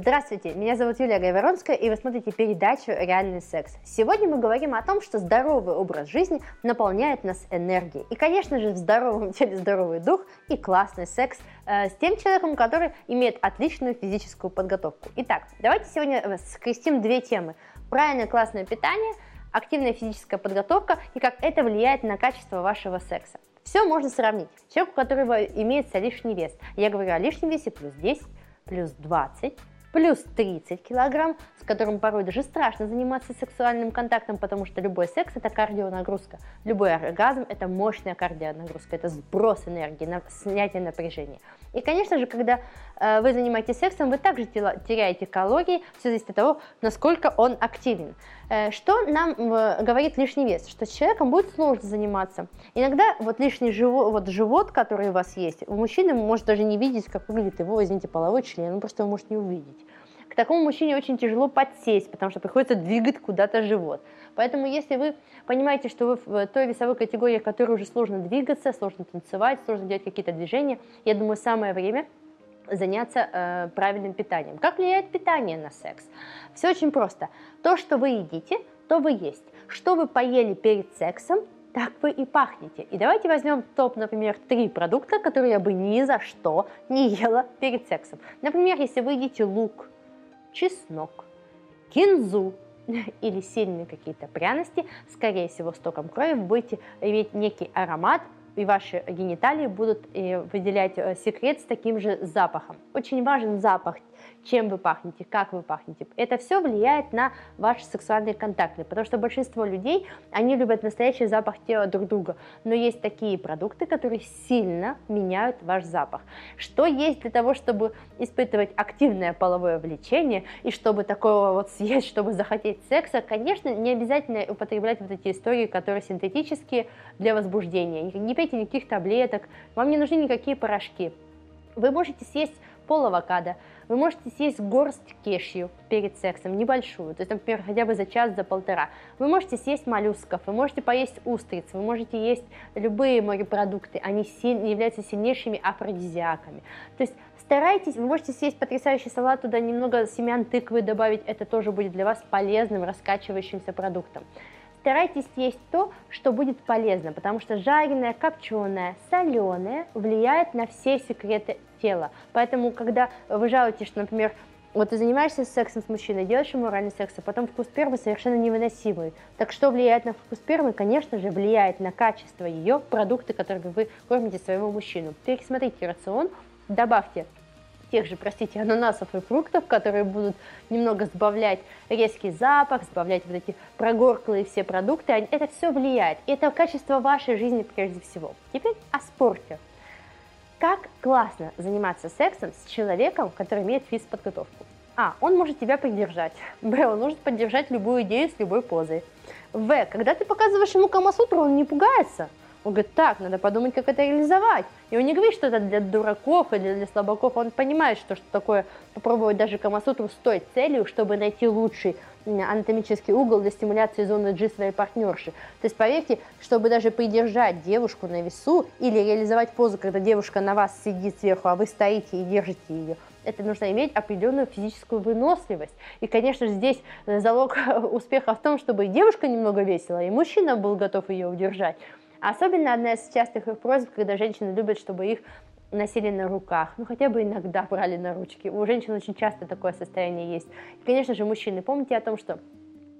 Здравствуйте, меня зовут Юлия Гайворонская, и вы смотрите передачу «Реальный секс». Сегодня мы говорим о том, что здоровый образ жизни наполняет нас энергией. И, конечно же, в здоровом теле здоровый дух и классный секс э, с тем человеком, который имеет отличную физическую подготовку. Итак, давайте сегодня э, скрестим две темы. Правильное классное питание, активная физическая подготовка и как это влияет на качество вашего секса. Все можно сравнить. Человек, у которого имеется лишний вес. Я говорю о лишнем весе плюс 10, плюс 20, плюс 30 килограмм, с которым порой даже страшно заниматься сексуальным контактом, потому что любой секс это кардионагрузка, любой оргазм это мощная кардионагрузка, это сброс энергии, снятие напряжения. И, конечно же, когда э, вы занимаетесь сексом, вы также теряете калории, все зависит от того, насколько он активен. Э, что нам э, говорит лишний вес? Что с человеком будет сложно заниматься. Иногда вот лишний живот, вот живот, который у вас есть, у мужчины может даже не видеть, как выглядит его, извините, половой член, он просто его может не увидеть. К такому мужчине очень тяжело подсесть, потому что приходится двигать куда-то живот. Поэтому если вы понимаете, что вы в той весовой категории, в которой уже сложно двигаться, сложно танцевать, сложно делать какие-то движения, я думаю, самое время заняться э, правильным питанием. Как влияет питание на секс? Все очень просто. То, что вы едите, то вы есть. Что вы поели перед сексом, так вы и пахнете. И давайте возьмем топ, например, три продукта, которые я бы ни за что не ела перед сексом. Например, если вы едите лук, чеснок, кинзу, или сильные какие-то пряности, скорее всего, с током крови вы будете иметь некий аромат, и ваши гениталии будут э, выделять э, секрет с таким же запахом. Очень важен запах чем вы пахнете, как вы пахнете. Это все влияет на ваши сексуальные контакты, потому что большинство людей, они любят настоящий запах тела друг друга, но есть такие продукты, которые сильно меняют ваш запах. Что есть для того, чтобы испытывать активное половое влечение и чтобы такого вот съесть, чтобы захотеть секса, конечно, не обязательно употреблять вот эти истории, которые синтетические для возбуждения. Не пейте никаких таблеток, вам не нужны никакие порошки. Вы можете съесть пол авокадо, вы можете съесть горсть кешью перед сексом, небольшую, то есть, например, хотя бы за час, за полтора. Вы можете съесть моллюсков, вы можете поесть устриц, вы можете есть любые морепродукты, они силь, являются сильнейшими афродизиаками. То есть старайтесь, вы можете съесть потрясающий салат, туда немного семян тыквы добавить, это тоже будет для вас полезным, раскачивающимся продуктом старайтесь есть то, что будет полезно, потому что жареное, копченое, соленое влияет на все секреты тела. Поэтому, когда вы жалуетесь, что, например, вот ты занимаешься сексом с мужчиной, делаешь ему оральный секс, а потом вкус спермы совершенно невыносимый. Так что влияет на вкус спермы? Конечно же, влияет на качество ее продукты, которыми вы кормите своего мужчину. Пересмотрите рацион, добавьте тех же, простите, ананасов и фруктов, которые будут немного сбавлять резкий запах, сбавлять вот эти прогорклые все продукты, это все влияет. Это качество вашей жизни прежде всего. Теперь о спорте. Как классно заниматься сексом с человеком, который имеет физподготовку. А, он может тебя поддержать. Б, он может поддержать любую идею с любой позой. В, когда ты показываешь ему Камасутру, он не пугается. Он говорит, так, надо подумать, как это реализовать. И он не говорит, что это для дураков или для слабаков, он понимает, что, что такое попробовать даже Камасутру с той целью, чтобы найти лучший анатомический угол для стимуляции зоны G своей партнерши. То есть поверьте, чтобы даже придержать девушку на весу или реализовать позу, когда девушка на вас сидит сверху, а вы стоите и держите ее, это нужно иметь определенную физическую выносливость. И, конечно же, здесь залог успеха в том, чтобы и девушка немного весила, и мужчина был готов ее удержать. Особенно одна из частых их просьб, когда женщины любят, чтобы их носили на руках, ну хотя бы иногда брали на ручки. У женщин очень часто такое состояние есть. И, конечно же, мужчины, помните о том, что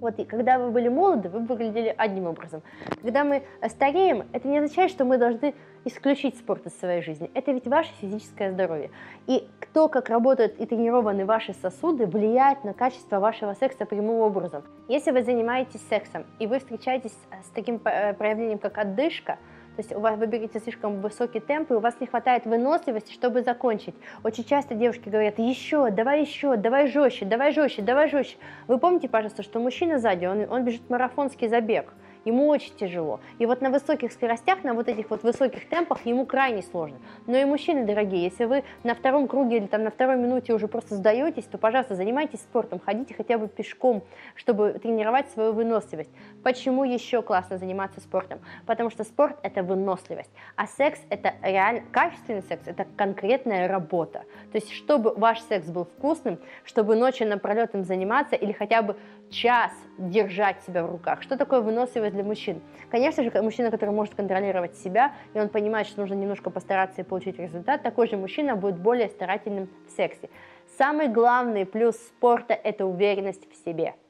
вот и когда вы были молоды, вы выглядели одним образом. Когда мы стареем, это не означает, что мы должны исключить спорт из своей жизни. Это ведь ваше физическое здоровье. И то, как работают и тренированы ваши сосуды, влияет на качество вашего секса прямым образом. Если вы занимаетесь сексом и вы встречаетесь с таким э, проявлением, как отдышка, то есть у вас вы берете слишком высокий темп, и у вас не хватает выносливости, чтобы закончить. Очень часто девушки говорят, еще, давай еще, давай жестче, давай жестче, давай жестче. Вы помните, пожалуйста, что мужчина сзади, он, он бежит марафонский забег. Ему очень тяжело. И вот на высоких скоростях, на вот этих вот высоких темпах ему крайне сложно. Но и мужчины, дорогие, если вы на втором круге или там на второй минуте уже просто сдаетесь, то, пожалуйста, занимайтесь спортом, ходите хотя бы пешком, чтобы тренировать свою выносливость. Почему еще классно заниматься спортом? Потому что спорт – это выносливость, а секс – это реально, качественный секс – это конкретная работа. То есть, чтобы ваш секс был вкусным, чтобы ночью напролет им заниматься или хотя бы час держать себя в руках. Что такое выносливость для мужчин? Конечно же, мужчина, который может контролировать себя, и он понимает, что нужно немножко постараться и получить результат, такой же мужчина будет более старательным в сексе. Самый главный плюс спорта – это уверенность в себе –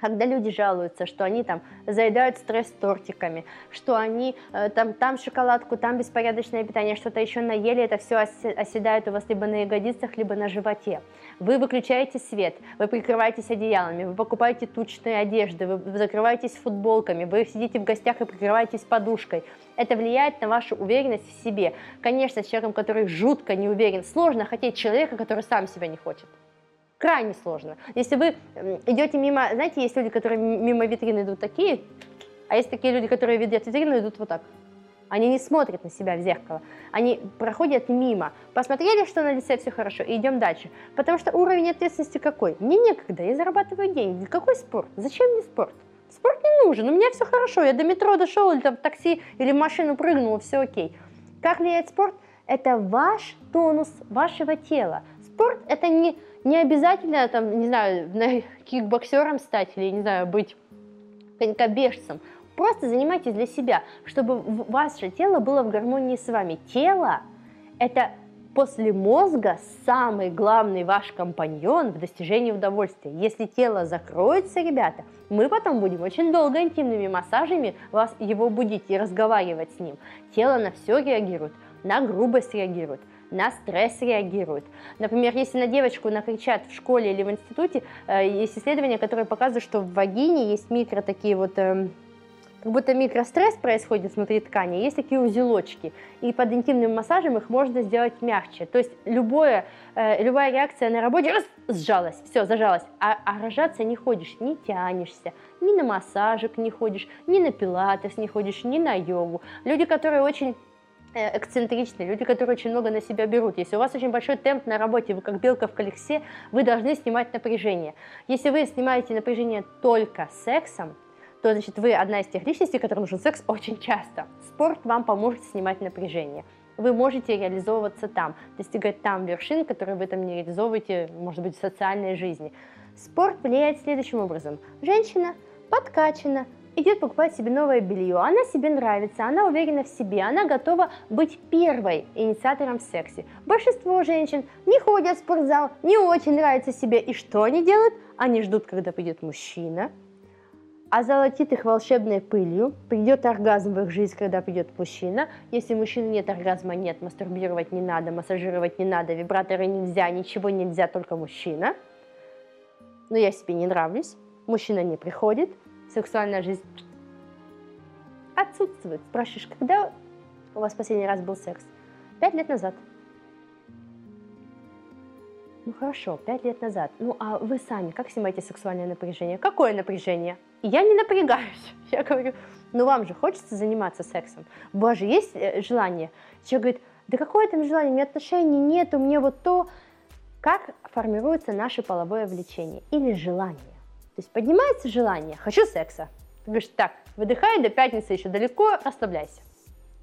когда люди жалуются, что они там заедают стресс тортиками, что они э, там, там шоколадку, там беспорядочное питание, что-то еще наели, это все оседает у вас либо на ягодицах, либо на животе. Вы выключаете свет, вы прикрываетесь одеялами, вы покупаете тучные одежды, вы закрываетесь футболками, вы сидите в гостях и прикрываетесь подушкой. Это влияет на вашу уверенность в себе. Конечно, с человеком, который жутко не уверен, сложно хотеть человека, который сам себя не хочет крайне сложно. Если вы идете мимо, знаете, есть люди, которые мимо витрины идут такие, а есть такие люди, которые видят витрину, идут вот так. Они не смотрят на себя в зеркало. Они проходят мимо. Посмотрели, что на лице все хорошо, и идем дальше. Потому что уровень ответственности какой? Мне некогда, я зарабатываю деньги. Какой спорт? Зачем мне спорт? Спорт не нужен, у меня все хорошо. Я до метро дошел, или там в такси, или в машину прыгнул, все окей. Как влияет спорт? Это ваш тонус вашего тела. Спорт – это не не обязательно, там, не знаю, кикбоксером стать или, не знаю, быть конькобежцем. Просто занимайтесь для себя, чтобы ваше тело было в гармонии с вами. Тело – это после мозга самый главный ваш компаньон в достижении удовольствия. Если тело закроется, ребята, мы потом будем очень долго интимными массажами вас его будить и разговаривать с ним. Тело на все реагирует, на грубость реагирует – на стресс реагируют. Например, если на девочку накричат в школе или в институте, э, есть исследования, которые показывают, что в вагине есть микро такие вот эм, как будто микростресс происходит внутри ткани, есть такие узелочки, и под интимным массажем их можно сделать мягче. То есть любое, э, любая реакция на работе раз, сжалась, все, зажалась, а, а рожаться не ходишь, не тянешься, ни на массажик не ходишь, ни на пилатес не ходишь, ни на йогу. Люди, которые очень Э, эксцентричные, люди, которые очень много на себя берут. Если у вас очень большой темп на работе, вы как белка в колесе, вы должны снимать напряжение. Если вы снимаете напряжение только сексом, то значит вы одна из тех личностей, которым нужен секс очень часто. Спорт вам поможет снимать напряжение. Вы можете реализовываться там, достигать там вершин, которые вы там не реализовываете, может быть, в социальной жизни. Спорт влияет следующим образом. Женщина подкачана, идет покупать себе новое белье, она себе нравится, она уверена в себе, она готова быть первой инициатором в сексе. Большинство женщин не ходят в спортзал, не очень нравится себе, и что они делают? Они ждут, когда придет мужчина, озолотит их волшебной пылью, придет оргазм в их жизнь, когда придет мужчина. Если мужчины нет оргазма, нет, мастурбировать не надо, массажировать не надо, вибраторы нельзя, ничего нельзя, только мужчина. Но я себе не нравлюсь, мужчина не приходит – сексуальная жизнь отсутствует. Спрашиваешь, когда у вас последний раз был секс? Пять лет назад. Ну хорошо, пять лет назад. Ну а вы сами как снимаете сексуальное напряжение? Какое напряжение? Я не напрягаюсь. Я говорю, ну вам же хочется заниматься сексом. Боже, есть э, желание? Человек говорит, да какое там желание, мне отношений нет, у меня вот то. Как формируется наше половое влечение или желание? То есть поднимается желание, хочу секса. Ты говоришь, так, выдыхай, до пятницы еще далеко, расслабляйся.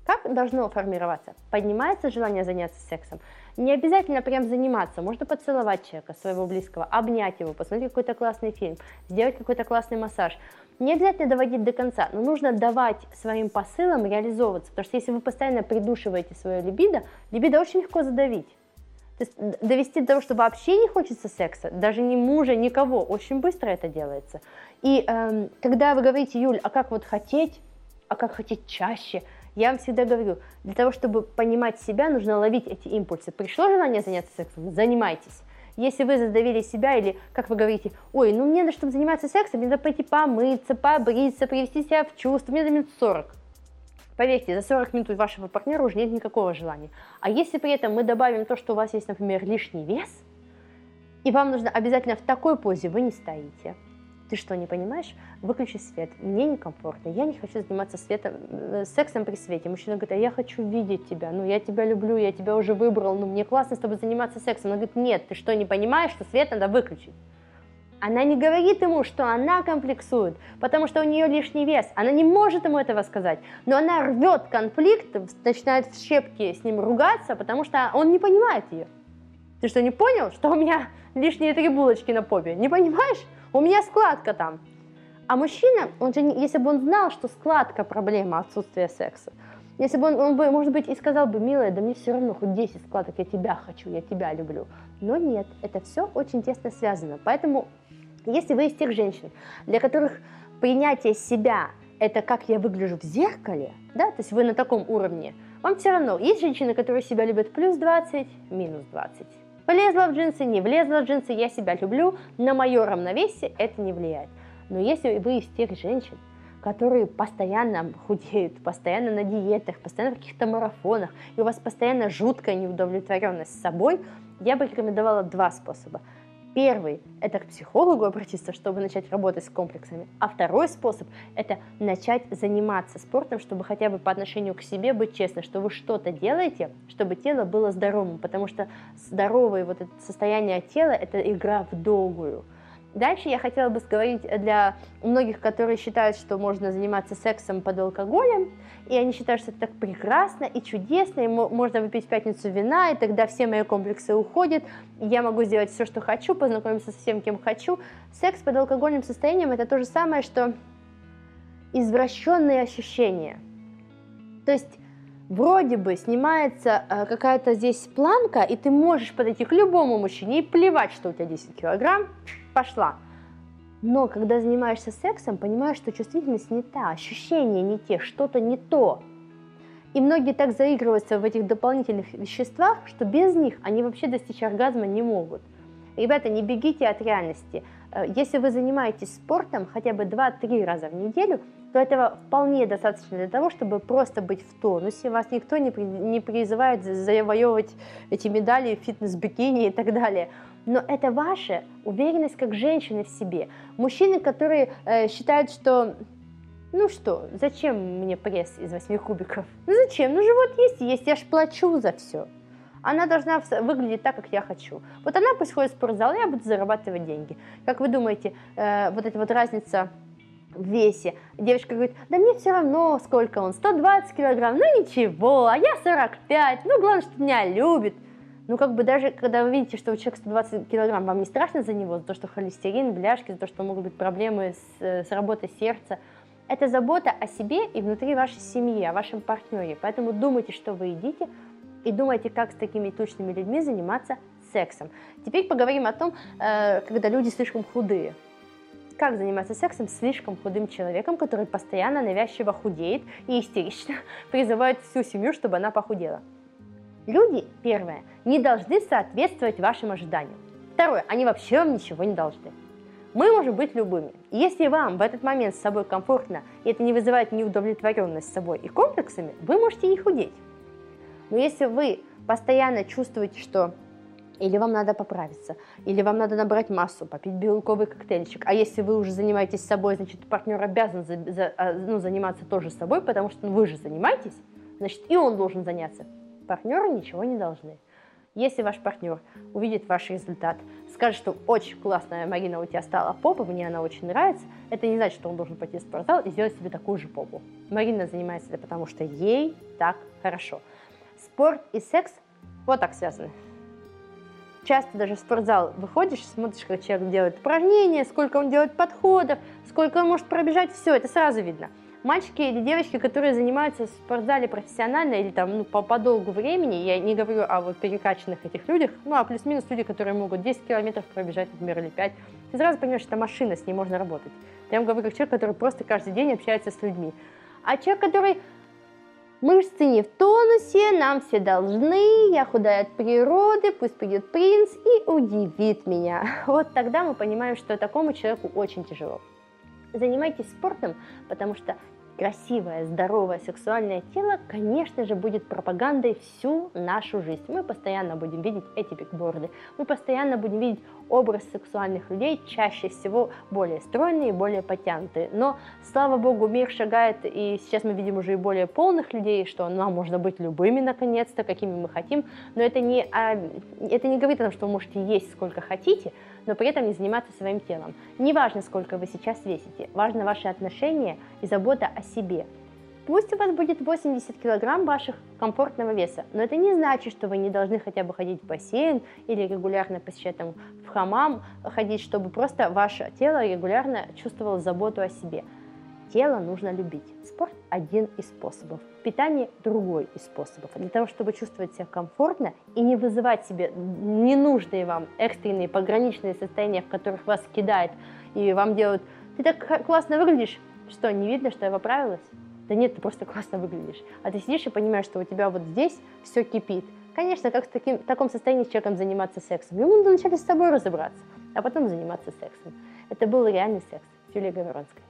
Как должно формироваться? Поднимается желание заняться сексом. Не обязательно прям заниматься, можно поцеловать человека, своего близкого, обнять его, посмотреть какой-то классный фильм, сделать какой-то классный массаж. Не обязательно доводить до конца, но нужно давать своим посылам реализовываться, потому что если вы постоянно придушиваете свое либидо, либидо очень легко задавить. То есть довести до того, что вообще не хочется секса, даже ни мужа, никого, очень быстро это делается. И эм, когда вы говорите, Юль, а как вот хотеть, а как хотеть чаще, я вам всегда говорю, для того, чтобы понимать себя, нужно ловить эти импульсы. Пришло желание заняться сексом, занимайтесь. Если вы задавили себя или, как вы говорите, ой, ну мне надо, чтобы заниматься сексом, мне надо пойти помыться, побриться, привести себя в чувство, мне надо минут 40. Поверьте, за 40 минут у вашего партнера уже нет никакого желания. А если при этом мы добавим то, что у вас есть, например, лишний вес, и вам нужно обязательно в такой позе, вы не стоите. То ты что, не понимаешь? Выключи свет. Мне некомфортно. Я не хочу заниматься светом, э, сексом при свете. Мужчина говорит, а я хочу видеть тебя. Ну, я тебя люблю, я тебя уже выбрал. Ну, мне классно с тобой заниматься сексом. Он говорит, нет, ты что, не понимаешь, что свет надо выключить? Она не говорит ему, что она комплексует, потому что у нее лишний вес. Она не может ему этого сказать. Но она рвет конфликт, начинает в щепки с ним ругаться, потому что он не понимает ее. Ты что, не понял, что у меня лишние три булочки на попе? Не понимаешь? У меня складка там. А мужчина, он же, если бы он знал, что складка проблема отсутствия секса, если бы он, он бы, может быть, и сказал бы, милая, да мне все равно, хоть 10 складок, я тебя хочу, я тебя люблю. Но нет, это все очень тесно связано. Поэтому, если вы из тех женщин, для которых принятие себя – это как я выгляжу в зеркале, да, то есть вы на таком уровне, вам все равно. Есть женщины, которые себя любят плюс 20, минус 20. Влезла в джинсы, не влезла в джинсы, я себя люблю, на мое равновесие это не влияет. Но если вы из тех женщин, которые постоянно худеют, постоянно на диетах, постоянно в каких-то марафонах, и у вас постоянно жуткая неудовлетворенность с собой, я бы рекомендовала два способа. Первый – это к психологу обратиться, чтобы начать работать с комплексами. А второй способ – это начать заниматься спортом, чтобы хотя бы по отношению к себе быть честным, что вы что-то делаете, чтобы тело было здоровым, потому что здоровое вот это состояние тела – это игра в долгую – Дальше я хотела бы сказать для многих, которые считают, что можно заниматься сексом под алкоголем, и они считают, что это так прекрасно и чудесно, и можно выпить в пятницу вина, и тогда все мои комплексы уходят, я могу сделать все, что хочу, познакомиться со всем, кем хочу. Секс под алкогольным состоянием – это то же самое, что извращенные ощущения. То есть вроде бы снимается э, какая-то здесь планка, и ты можешь подойти к любому мужчине и плевать, что у тебя 10 килограмм, пошла. Но когда занимаешься сексом, понимаешь, что чувствительность не та, ощущения не те, что-то не то. И многие так заигрываются в этих дополнительных веществах, что без них они вообще достичь оргазма не могут. Ребята, не бегите от реальности. Э, если вы занимаетесь спортом хотя бы 2-3 раза в неделю, то этого вполне достаточно для того, чтобы просто быть в тонусе. Вас никто не, не призывает завоевывать эти медали, фитнес-бикини и так далее но это ваша уверенность как женщины в себе. Мужчины, которые э, считают, что ну что, зачем мне пресс из восьми кубиков? Ну зачем? Ну живот есть и есть, я ж плачу за все. Она должна выглядеть так, как я хочу. Вот она пусть ходит в спортзал, я буду зарабатывать деньги. Как вы думаете, э, вот эта вот разница в весе. Девочка говорит, да мне все равно, сколько он, 120 килограмм, ну ничего, а я 45, ну главное, что меня любит. Ну, как бы даже, когда вы видите, что у человека 120 килограмм, вам не страшно за него, за то, что холестерин, бляшки, за то, что могут быть проблемы с, с работой сердца. Это забота о себе и внутри вашей семьи, о вашем партнере. Поэтому думайте, что вы едите, и думайте, как с такими тучными людьми заниматься сексом. Теперь поговорим о том, э, когда люди слишком худые. Как заниматься сексом с слишком худым человеком, который постоянно навязчиво худеет и истерично призывает всю семью, чтобы она похудела. Люди, первое, не должны соответствовать вашим ожиданиям. Второе, они вообще вам ничего не должны. Мы можем быть любыми. если вам в этот момент с собой комфортно, и это не вызывает неудовлетворенность с собой и комплексами, вы можете не худеть. Но если вы постоянно чувствуете, что или вам надо поправиться, или вам надо набрать массу, попить белковый коктейльчик. А если вы уже занимаетесь собой, значит, партнер обязан за, за, а, ну, заниматься тоже собой, потому что вы же занимаетесь, значит, и он должен заняться. Партнеры ничего не должны. Если ваш партнер увидит ваш результат, скажет, что очень классная Марина у тебя стала попа, мне она очень нравится, это не значит, что он должен пойти в спортзал и сделать себе такую же попу. Марина занимается это потому, что ей так хорошо. Спорт и секс вот так связаны. Часто даже в спортзал выходишь, смотришь, как человек делает упражнения, сколько он делает подходов, сколько он может пробежать, все, это сразу видно – мальчики или девочки, которые занимаются в спортзале профессионально или там ну, по, по долгу времени, я не говорю о вот перекачанных этих людях, ну а плюс-минус люди, которые могут 10 километров пробежать, например, или 5, ты сразу понимаешь, что это машина, с ней можно работать. Я вам говорю как человек, который просто каждый день общается с людьми. А человек, который Мышцы не в тонусе, нам все должны, я худая от природы, пусть придет принц и удивит меня. Вот тогда мы понимаем, что такому человеку очень тяжело. Занимайтесь спортом, потому что красивое, здоровое сексуальное тело, конечно же, будет пропагандой всю нашу жизнь. Мы постоянно будем видеть эти бигборды, мы постоянно будем видеть образ сексуальных людей, чаще всего более стройные и более потянутые. Но, слава богу, мир шагает, и сейчас мы видим уже и более полных людей, что нам можно быть любыми, наконец-то, какими мы хотим, но это не, а, это не говорит о том, что вы можете есть сколько хотите, но при этом не заниматься своим телом. Не важно, сколько вы сейчас весите, важно ваши отношения и забота о себе. Пусть у вас будет 80 килограмм ваших комфортного веса, но это не значит, что вы не должны хотя бы ходить в бассейн или регулярно посещать там, в хамам, ходить, чтобы просто ваше тело регулярно чувствовало заботу о себе. Тело нужно любить. Спорт – один из способов. Питание – другой из способов. Для того, чтобы чувствовать себя комфортно и не вызывать себе ненужные вам экстренные пограничные состояния, в которых вас кидает и вам делают «ты так классно выглядишь», что, не видно, что я поправилась? Да нет, ты просто классно выглядишь. А ты сидишь и понимаешь, что у тебя вот здесь все кипит. Конечно, как в, таким, в таком состоянии с человеком заниматься сексом? Ему надо вначале с собой разобраться, а потом заниматься сексом. Это был реальный секс. Юлия Говоронская.